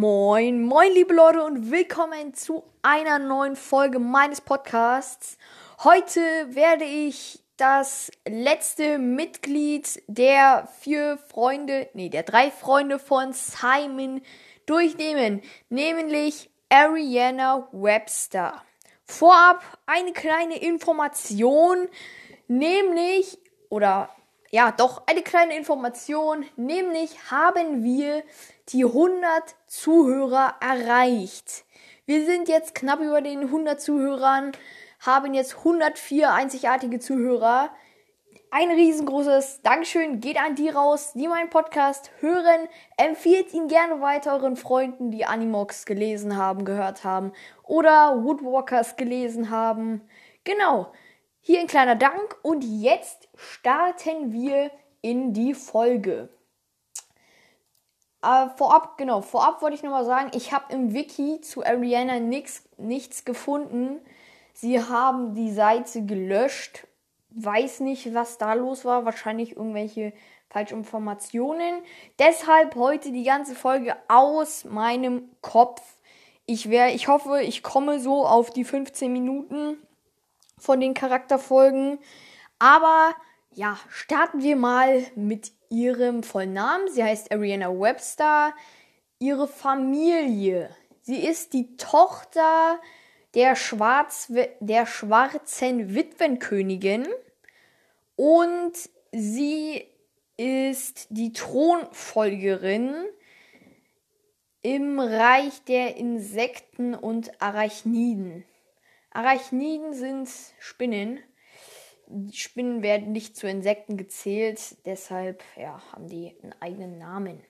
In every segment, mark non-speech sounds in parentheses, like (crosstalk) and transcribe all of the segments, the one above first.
Moin, moin, liebe Leute und willkommen zu einer neuen Folge meines Podcasts. Heute werde ich das letzte Mitglied der vier Freunde, nee, der drei Freunde von Simon durchnehmen, nämlich Ariana Webster. Vorab eine kleine Information, nämlich, oder ja, doch eine kleine Information, nämlich haben wir die 100 Zuhörer erreicht. Wir sind jetzt knapp über den 100 Zuhörern, haben jetzt 104 einzigartige Zuhörer. Ein riesengroßes Dankeschön geht an die raus, die meinen Podcast hören. Empfiehlt ihn gerne weiter euren Freunden, die Animox gelesen haben, gehört haben oder Woodwalkers gelesen haben. Genau. Hier ein kleiner Dank und jetzt starten wir in die Folge. Äh, vorab, genau, vorab wollte ich nochmal sagen, ich habe im Wiki zu Ariana nix, nichts gefunden. Sie haben die Seite gelöscht. Weiß nicht, was da los war. Wahrscheinlich irgendwelche Falschinformationen. Deshalb heute die ganze Folge aus meinem Kopf. Ich, wär, ich hoffe, ich komme so auf die 15 Minuten von den Charakterfolgen. Aber ja, starten wir mal mit ihrem vollen Namen. Sie heißt Ariana Webster. Ihre Familie. Sie ist die Tochter der, Schwarz der schwarzen Witwenkönigin und sie ist die Thronfolgerin im Reich der Insekten und Arachniden. Arachniden sind Spinnen. Die Spinnen werden nicht zu Insekten gezählt, deshalb ja, haben die einen eigenen Namen.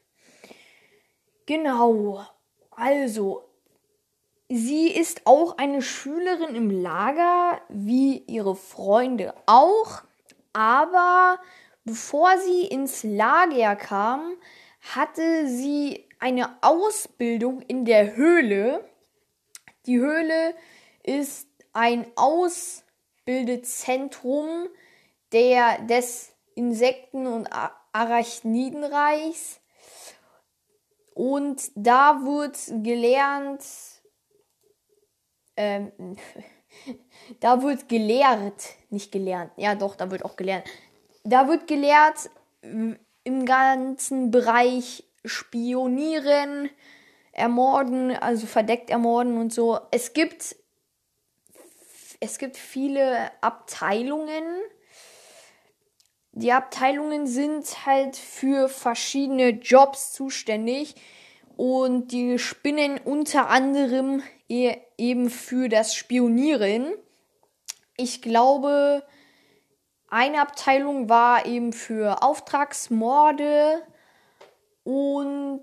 Genau. Also, sie ist auch eine Schülerin im Lager, wie ihre Freunde auch. Aber bevor sie ins Lager kam, hatte sie eine Ausbildung in der Höhle. Die Höhle ist ein Ausbildezentrum der, des Insekten- und Arachnidenreichs. Und da wird gelernt, ähm, (laughs) da wird gelehrt, nicht gelernt, ja doch, da wird auch gelernt. Da wird gelehrt im ganzen Bereich Spionieren, Ermorden, also verdeckt ermorden und so. Es gibt es gibt viele Abteilungen. Die Abteilungen sind halt für verschiedene Jobs zuständig und die spinnen unter anderem e-, eben für das Spionieren. Ich glaube, eine Abteilung war eben für Auftragsmorde und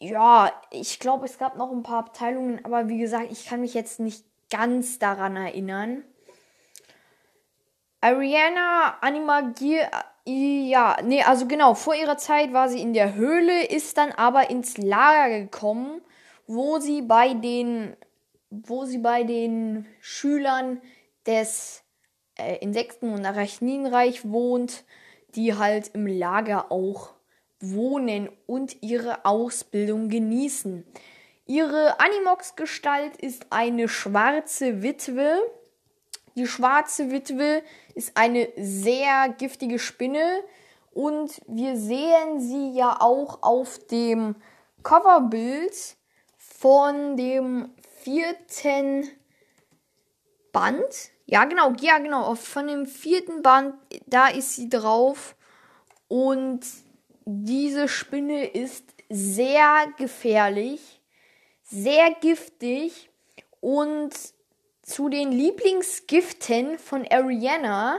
ja, ich glaube, es gab noch ein paar Abteilungen, aber wie gesagt, ich kann mich jetzt nicht ganz daran erinnern. Ariana Animagier, ja, nee, also genau, vor ihrer Zeit war sie in der Höhle, ist dann aber ins Lager gekommen, wo sie bei den, wo sie bei den Schülern des äh, Insekten- und Arachninreich wohnt, die halt im Lager auch wohnen und ihre Ausbildung genießen. Ihre Animox-Gestalt ist eine schwarze Witwe. Die schwarze Witwe ist eine sehr giftige Spinne und wir sehen sie ja auch auf dem Coverbild von dem vierten Band. Ja, genau, ja, genau, von dem vierten Band, da ist sie drauf und diese Spinne ist sehr gefährlich sehr giftig und zu den Lieblingsgiften von Ariana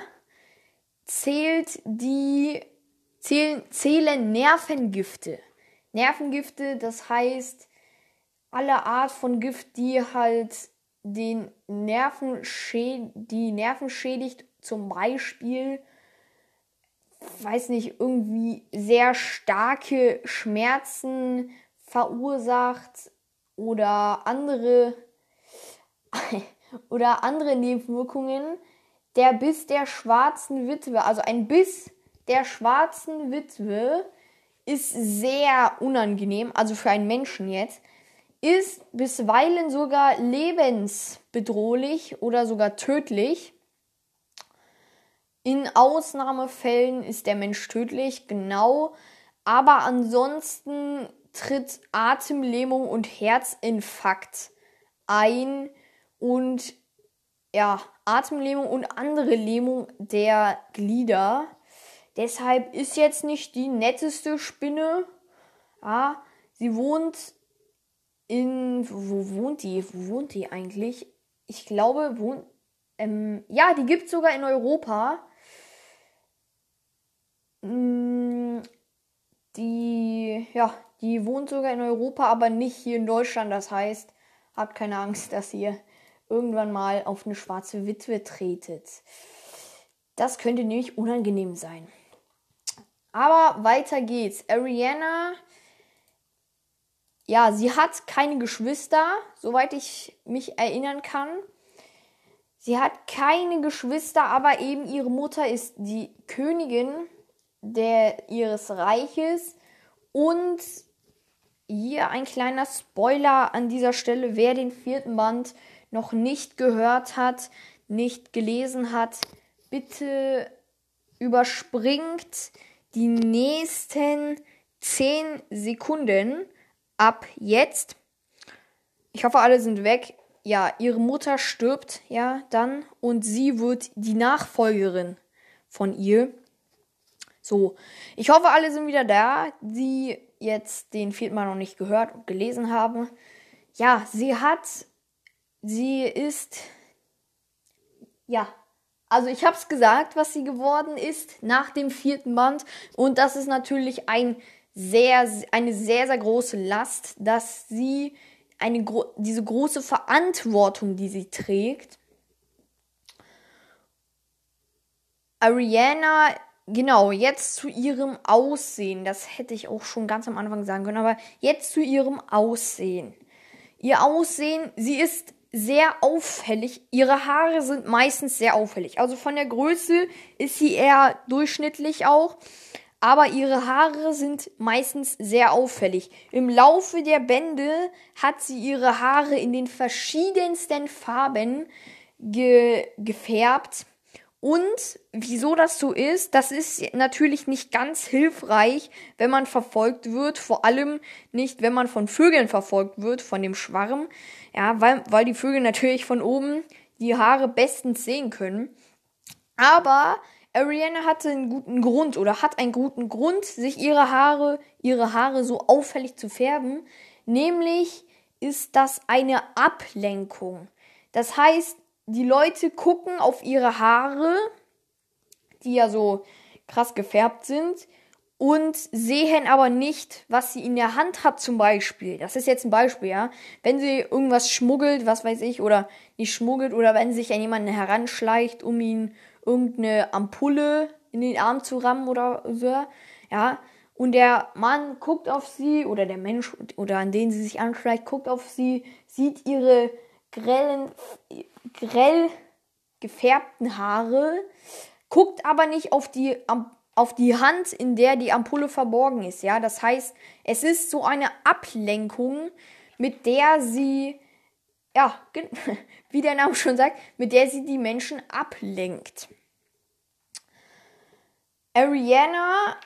zählt die zählen, zählen Nervengifte. Nervengifte, das heißt alle Art von Gift, die halt den Nerven die Nerven schädigt, zum Beispiel, weiß nicht, irgendwie sehr starke Schmerzen verursacht oder andere (laughs) oder andere Nebenwirkungen. Der Biss der schwarzen Witwe, also ein Biss der schwarzen Witwe ist sehr unangenehm, also für einen Menschen jetzt. ist bisweilen sogar lebensbedrohlich oder sogar tödlich. In Ausnahmefällen ist der Mensch tödlich, genau. Aber ansonsten tritt Atemlähmung und Herzinfarkt ein und ja, Atemlähmung und andere Lähmung der Glieder. Deshalb ist jetzt nicht die netteste Spinne. Ja, sie wohnt in. Wo wohnt die? Wo wohnt die eigentlich? Ich glaube, wohnt. Ähm, ja, die gibt es sogar in Europa. Mm, die, ja, die wohnt sogar in Europa, aber nicht hier in Deutschland. Das heißt, habt keine Angst, dass ihr irgendwann mal auf eine schwarze Witwe tretet. Das könnte nämlich unangenehm sein. Aber weiter geht's. Ariana, ja, sie hat keine Geschwister, soweit ich mich erinnern kann. Sie hat keine Geschwister, aber eben ihre Mutter ist die Königin der, ihres Reiches. Und hier ein kleiner Spoiler an dieser Stelle, wer den vierten Band noch nicht gehört hat, nicht gelesen hat, bitte überspringt die nächsten 10 Sekunden ab jetzt. Ich hoffe, alle sind weg. Ja, ihre Mutter stirbt ja dann und sie wird die Nachfolgerin von ihr. So, ich hoffe, alle sind wieder da, die jetzt den vierten Mal noch nicht gehört und gelesen haben. Ja, sie hat, sie ist, ja, also ich habe es gesagt, was sie geworden ist nach dem vierten Band und das ist natürlich ein sehr, eine sehr, sehr große Last, dass sie eine, diese große Verantwortung, die sie trägt, Ariana Genau, jetzt zu ihrem Aussehen. Das hätte ich auch schon ganz am Anfang sagen können, aber jetzt zu ihrem Aussehen. Ihr Aussehen, sie ist sehr auffällig. Ihre Haare sind meistens sehr auffällig. Also von der Größe ist sie eher durchschnittlich auch. Aber ihre Haare sind meistens sehr auffällig. Im Laufe der Bände hat sie ihre Haare in den verschiedensten Farben ge gefärbt. Und wieso das so ist, das ist natürlich nicht ganz hilfreich, wenn man verfolgt wird, vor allem nicht, wenn man von Vögeln verfolgt wird, von dem Schwarm. Ja, weil, weil die Vögel natürlich von oben die Haare bestens sehen können. Aber Ariana hatte einen guten Grund oder hat einen guten Grund, sich ihre Haare, ihre Haare so auffällig zu färben. Nämlich ist das eine Ablenkung. Das heißt, die Leute gucken auf ihre Haare, die ja so krass gefärbt sind, und sehen aber nicht, was sie in der Hand hat zum Beispiel. Das ist jetzt ein Beispiel, ja. Wenn sie irgendwas schmuggelt, was weiß ich, oder nicht schmuggelt, oder wenn sich an jemanden heranschleicht, um ihn irgendeine Ampulle in den Arm zu rammen oder so, ja. Und der Mann guckt auf sie, oder der Mensch, oder an den sie sich anschleicht, guckt auf sie, sieht ihre grellen, grell gefärbten Haare, guckt aber nicht auf die, auf die Hand, in der die Ampulle verborgen ist. Ja, das heißt, es ist so eine Ablenkung, mit der sie, ja, (laughs) wie der Name schon sagt, mit der sie die Menschen ablenkt. Ariana,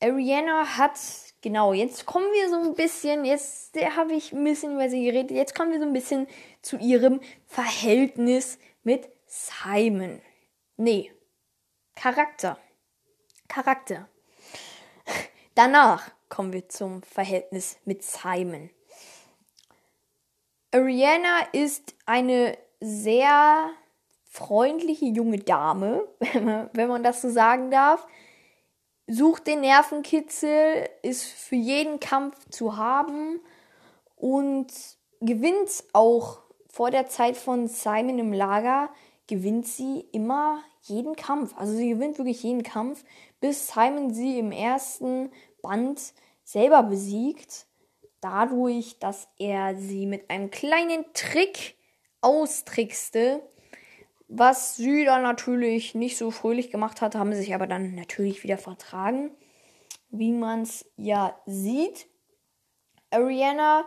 Ariana hat Genau, jetzt kommen wir so ein bisschen, jetzt habe ich ein bisschen über sie geredet, jetzt kommen wir so ein bisschen zu ihrem Verhältnis mit Simon. Nee, Charakter. Charakter. (laughs) Danach kommen wir zum Verhältnis mit Simon. Ariana ist eine sehr freundliche junge Dame, (laughs) wenn man, wenn man das so sagen darf sucht den Nervenkitzel, ist für jeden Kampf zu haben und gewinnt auch vor der Zeit von Simon im Lager, gewinnt sie immer jeden Kampf. Also sie gewinnt wirklich jeden Kampf, bis Simon sie im ersten Band selber besiegt. Dadurch, dass er sie mit einem kleinen Trick austrickste, was sie dann natürlich nicht so fröhlich gemacht hat, haben sich aber dann natürlich wieder vertragen. Wie man es ja sieht. Ariana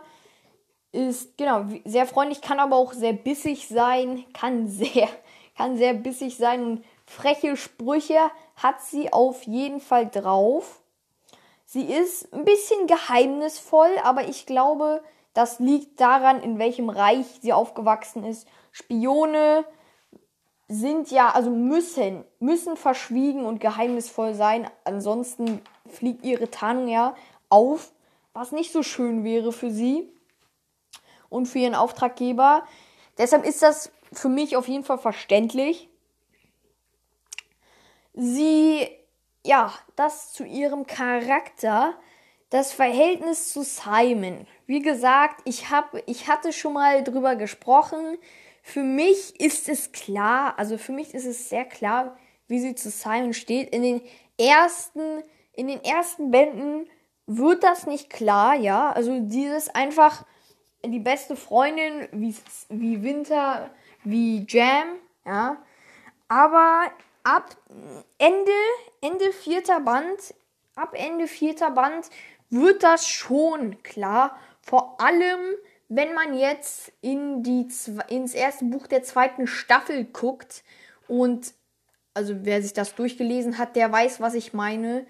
ist, genau, sehr freundlich, kann aber auch sehr bissig sein, kann (laughs) sehr, kann sehr bissig sein und freche Sprüche hat sie auf jeden Fall drauf. Sie ist ein bisschen geheimnisvoll, aber ich glaube, das liegt daran, in welchem Reich sie aufgewachsen ist. Spione sind ja, also müssen, müssen verschwiegen und geheimnisvoll sein. Ansonsten fliegt ihre Tarnung ja auf, was nicht so schön wäre für sie und für ihren Auftraggeber. Deshalb ist das für mich auf jeden Fall verständlich. Sie, ja, das zu ihrem Charakter, das Verhältnis zu Simon. Wie gesagt, ich habe, ich hatte schon mal drüber gesprochen. Für mich ist es klar, also für mich ist es sehr klar, wie sie zu Simon steht. In den ersten, in den ersten Bänden wird das nicht klar, ja. Also dieses einfach, die beste Freundin, wie, wie Winter, wie Jam, ja. Aber ab Ende, Ende vierter Band, ab Ende vierter Band wird das schon klar. Vor allem, wenn man jetzt in die, ins erste Buch der zweiten Staffel guckt und also wer sich das durchgelesen hat, der weiß, was ich meine.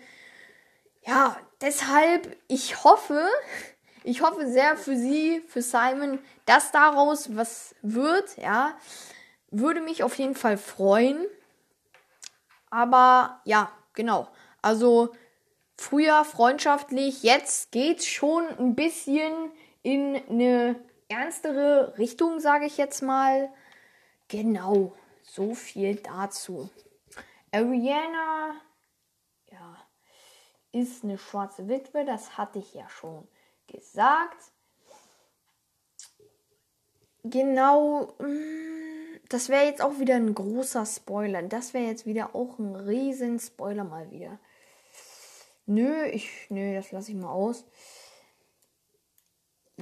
Ja, deshalb, ich hoffe, (laughs) ich hoffe sehr für Sie, für Simon, dass daraus was wird, ja. Würde mich auf jeden Fall freuen. Aber ja, genau. Also früher freundschaftlich, jetzt geht's schon ein bisschen in eine ernstere Richtung, sage ich jetzt mal. Genau, so viel dazu. Ariana, ja, ist eine schwarze Witwe, das hatte ich ja schon gesagt. Genau, mm, das wäre jetzt auch wieder ein großer Spoiler. Das wäre jetzt wieder auch ein riesen Spoiler mal wieder. Nö, ich, nö, das lasse ich mal aus.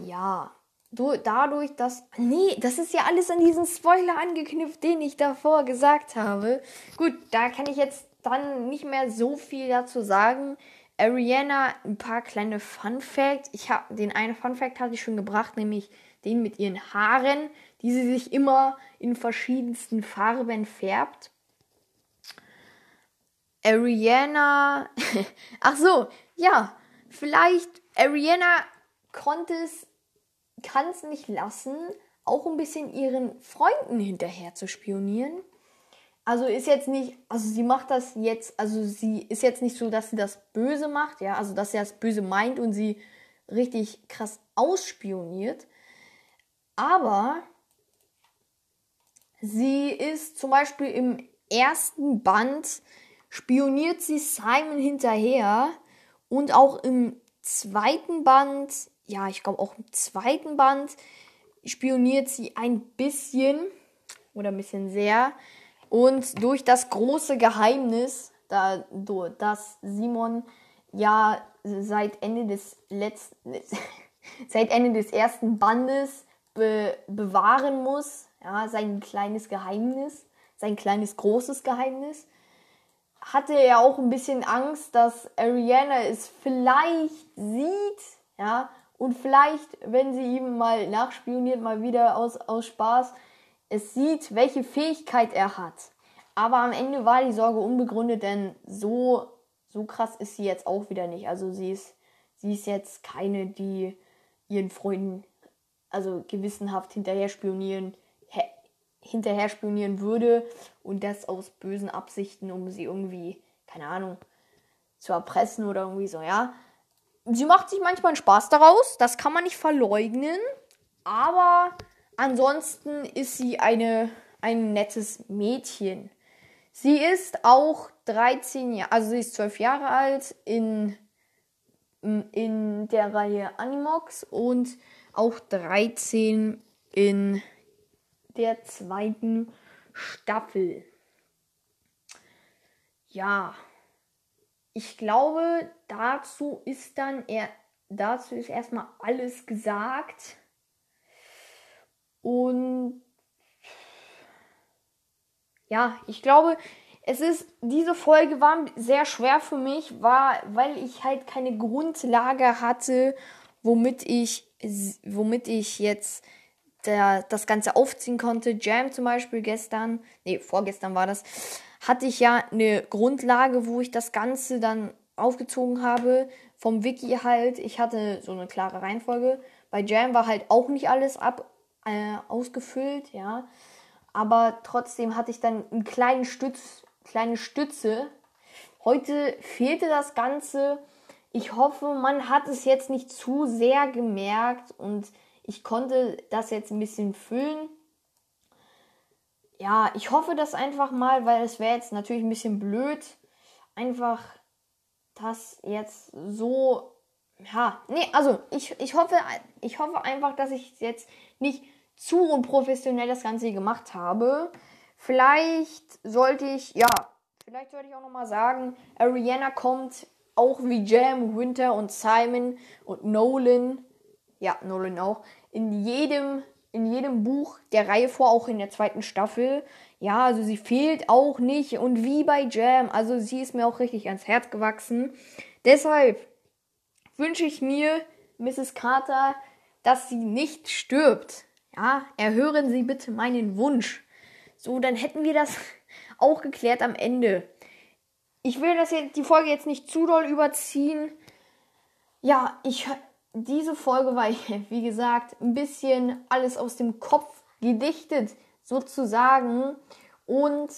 Ja, du, dadurch, dass. Nee, das ist ja alles an diesen Spoiler angeknüpft, den ich davor gesagt habe. Gut, da kann ich jetzt dann nicht mehr so viel dazu sagen. Ariana, ein paar kleine Fun Facts. Ich habe den einen Fun Fact hatte ich schon gebracht, nämlich den mit ihren Haaren, die sie sich immer in verschiedensten Farben färbt. Ariana, (laughs) ach so, ja, vielleicht Ariana konnte es, kann es nicht lassen, auch ein bisschen ihren Freunden hinterher zu spionieren also ist jetzt nicht, also sie macht das jetzt, also sie ist jetzt nicht so, dass sie das Böse macht, ja, also dass sie das Böse meint und sie richtig krass ausspioniert. Aber sie ist zum Beispiel im ersten Band spioniert sie Simon hinterher und auch im zweiten Band, ja, ich glaube auch im zweiten Band spioniert sie ein bisschen oder ein bisschen sehr. Und durch das große Geheimnis, da, dass Simon ja seit Ende des letzten, (laughs) seit Ende des ersten Bandes be bewahren muss, ja, sein kleines Geheimnis, sein kleines großes Geheimnis, hatte er auch ein bisschen Angst, dass Ariana es vielleicht sieht, ja, und vielleicht, wenn sie ihm mal nachspioniert, mal wieder aus, aus Spaß, es sieht, welche Fähigkeit er hat. Aber am Ende war die Sorge unbegründet, denn so, so krass ist sie jetzt auch wieder nicht. Also sie ist, sie ist jetzt keine, die ihren Freunden also gewissenhaft hinterher spionieren, hinterher spionieren würde und das aus bösen Absichten, um sie irgendwie, keine Ahnung, zu erpressen oder irgendwie so, ja. Sie macht sich manchmal einen Spaß daraus, das kann man nicht verleugnen, aber Ansonsten ist sie eine, ein nettes Mädchen. Sie ist auch 13 Jahre, also sie ist 12 Jahre alt in, in der Reihe Animox und auch 13 in der zweiten Staffel. Ja, ich glaube, dazu ist dann er, dazu ist erstmal alles gesagt. Und ja, ich glaube, es ist, diese Folge war sehr schwer für mich, war, weil ich halt keine Grundlage hatte, womit ich, womit ich jetzt der, das Ganze aufziehen konnte. Jam zum Beispiel gestern, nee, vorgestern war das, hatte ich ja eine Grundlage, wo ich das Ganze dann aufgezogen habe. Vom Wiki halt. Ich hatte so eine klare Reihenfolge. Bei Jam war halt auch nicht alles ab, äh, ausgefüllt, ja. Aber trotzdem hatte ich dann einen kleinen Stütz, kleine Stütze. Heute fehlte das Ganze. Ich hoffe, man hat es jetzt nicht zu sehr gemerkt und ich konnte das jetzt ein bisschen füllen. Ja, ich hoffe das einfach mal, weil es wäre jetzt natürlich ein bisschen blöd, einfach das jetzt so. Ja, nee, also ich, ich, hoffe, ich hoffe einfach, dass ich jetzt nicht zu unprofessionell das Ganze gemacht habe. Vielleicht sollte ich, ja, vielleicht sollte ich auch nochmal sagen, Ariana kommt auch wie Jam, Winter und Simon und Nolan ja, Nolan auch, in jedem, in jedem Buch der Reihe vor, auch in der zweiten Staffel. Ja, also sie fehlt auch nicht. Und wie bei Jam, also sie ist mir auch richtig ans Herz gewachsen. Deshalb wünsche ich mir, Mrs. Carter, dass sie nicht stirbt. Ja, erhören Sie bitte meinen Wunsch. So, dann hätten wir das (laughs) auch geklärt am Ende. Ich will das jetzt, die Folge jetzt nicht zu doll überziehen. Ja, ich diese Folge war, (laughs) wie gesagt, ein bisschen alles aus dem Kopf gedichtet, sozusagen. Und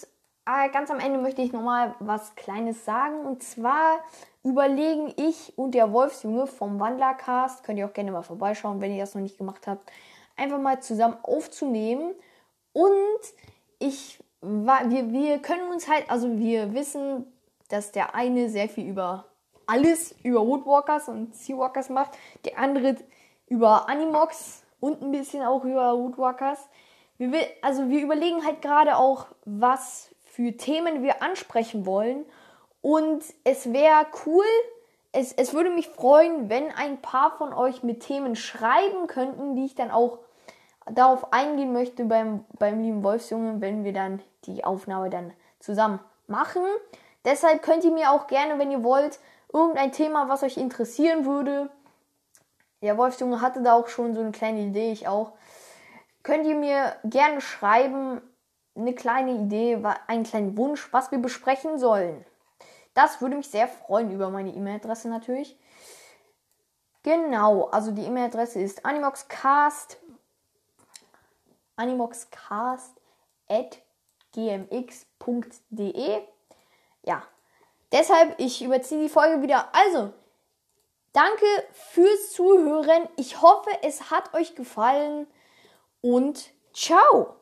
äh, ganz am Ende möchte ich nochmal was Kleines sagen. Und zwar überlegen ich und der Wolfsjunge vom Wandlercast, könnt ihr auch gerne mal vorbeischauen, wenn ihr das noch nicht gemacht habt, einfach mal zusammen aufzunehmen. Und ich wir, wir können uns halt, also wir wissen, dass der eine sehr viel über alles über Woodwalkers und Seawalkers macht. Der andere über Animox und ein bisschen auch über Woodwalkers. Wir will, also wir überlegen halt gerade auch, was für Themen wir ansprechen wollen. Und es wäre cool, es, es würde mich freuen, wenn ein paar von euch mit Themen schreiben könnten, die ich dann auch darauf eingehen möchte beim, beim lieben Wolfsjungen, wenn wir dann die Aufnahme dann zusammen machen. Deshalb könnt ihr mir auch gerne, wenn ihr wollt, irgendein Thema, was euch interessieren würde. Der Wolfsjunge hatte da auch schon so eine kleine Idee, ich auch. Könnt ihr mir gerne schreiben, eine kleine Idee, einen kleinen Wunsch, was wir besprechen sollen. Das würde mich sehr freuen über meine E-Mail-Adresse natürlich. Genau, also die E-Mail-Adresse ist animoxcast animoxcast at gmx.de. Ja, Deshalb, ich überziehe die Folge wieder. Also, danke fürs Zuhören. Ich hoffe, es hat euch gefallen und ciao.